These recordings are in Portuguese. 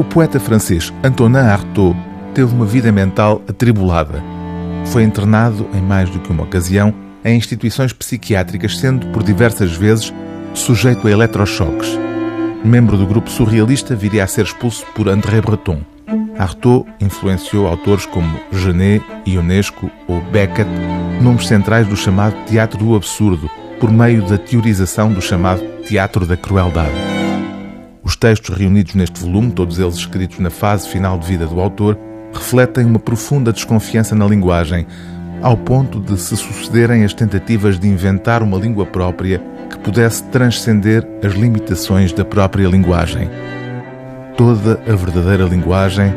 O poeta francês Antonin Artaud teve uma vida mental atribulada. Foi internado em mais do que uma ocasião em instituições psiquiátricas, sendo por diversas vezes sujeito a eletrochoques. Membro do grupo surrealista, viria a ser expulso por André Breton. Artaud influenciou autores como Genet, Ionesco ou Beckett, nomes centrais do chamado teatro do absurdo, por meio da teorização do chamado teatro da crueldade. Os textos reunidos neste volume, todos eles escritos na fase final de vida do autor, refletem uma profunda desconfiança na linguagem, ao ponto de se sucederem as tentativas de inventar uma língua própria que pudesse transcender as limitações da própria linguagem. Toda a verdadeira linguagem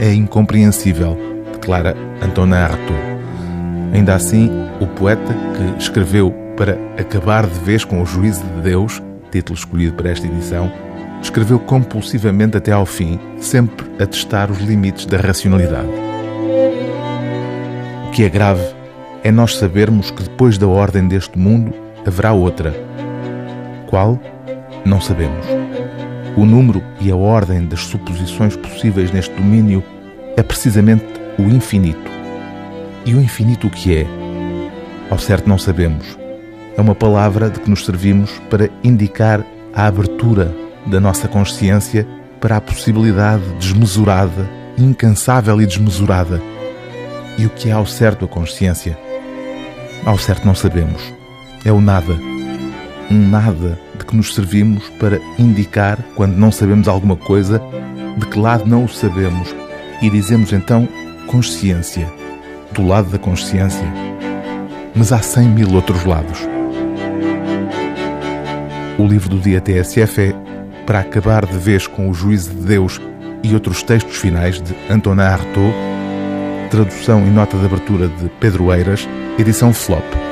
é incompreensível, declara Antonin Artaud. Ainda assim, o poeta, que escreveu para acabar de vez com o juízo de Deus, título escolhido para esta edição, escreveu compulsivamente até ao fim, sempre a testar os limites da racionalidade. O que é grave é nós sabermos que depois da ordem deste mundo haverá outra. Qual? Não sabemos. O número e a ordem das suposições possíveis neste domínio é precisamente o infinito. E o infinito o que é? Ao certo não sabemos. É uma palavra de que nos servimos para indicar a abertura da nossa consciência para a possibilidade desmesurada, incansável e desmesurada. E o que é ao certo a consciência? Ao certo não sabemos. É o nada. Um nada de que nos servimos para indicar, quando não sabemos alguma coisa, de que lado não o sabemos. E dizemos então consciência, do lado da consciência. Mas há cem mil outros lados. O livro do dia TSF é Para acabar de vez com o juízo de Deus e outros textos finais de Antonin Artaud, tradução e nota de abertura de Pedro Eiras, edição Flop.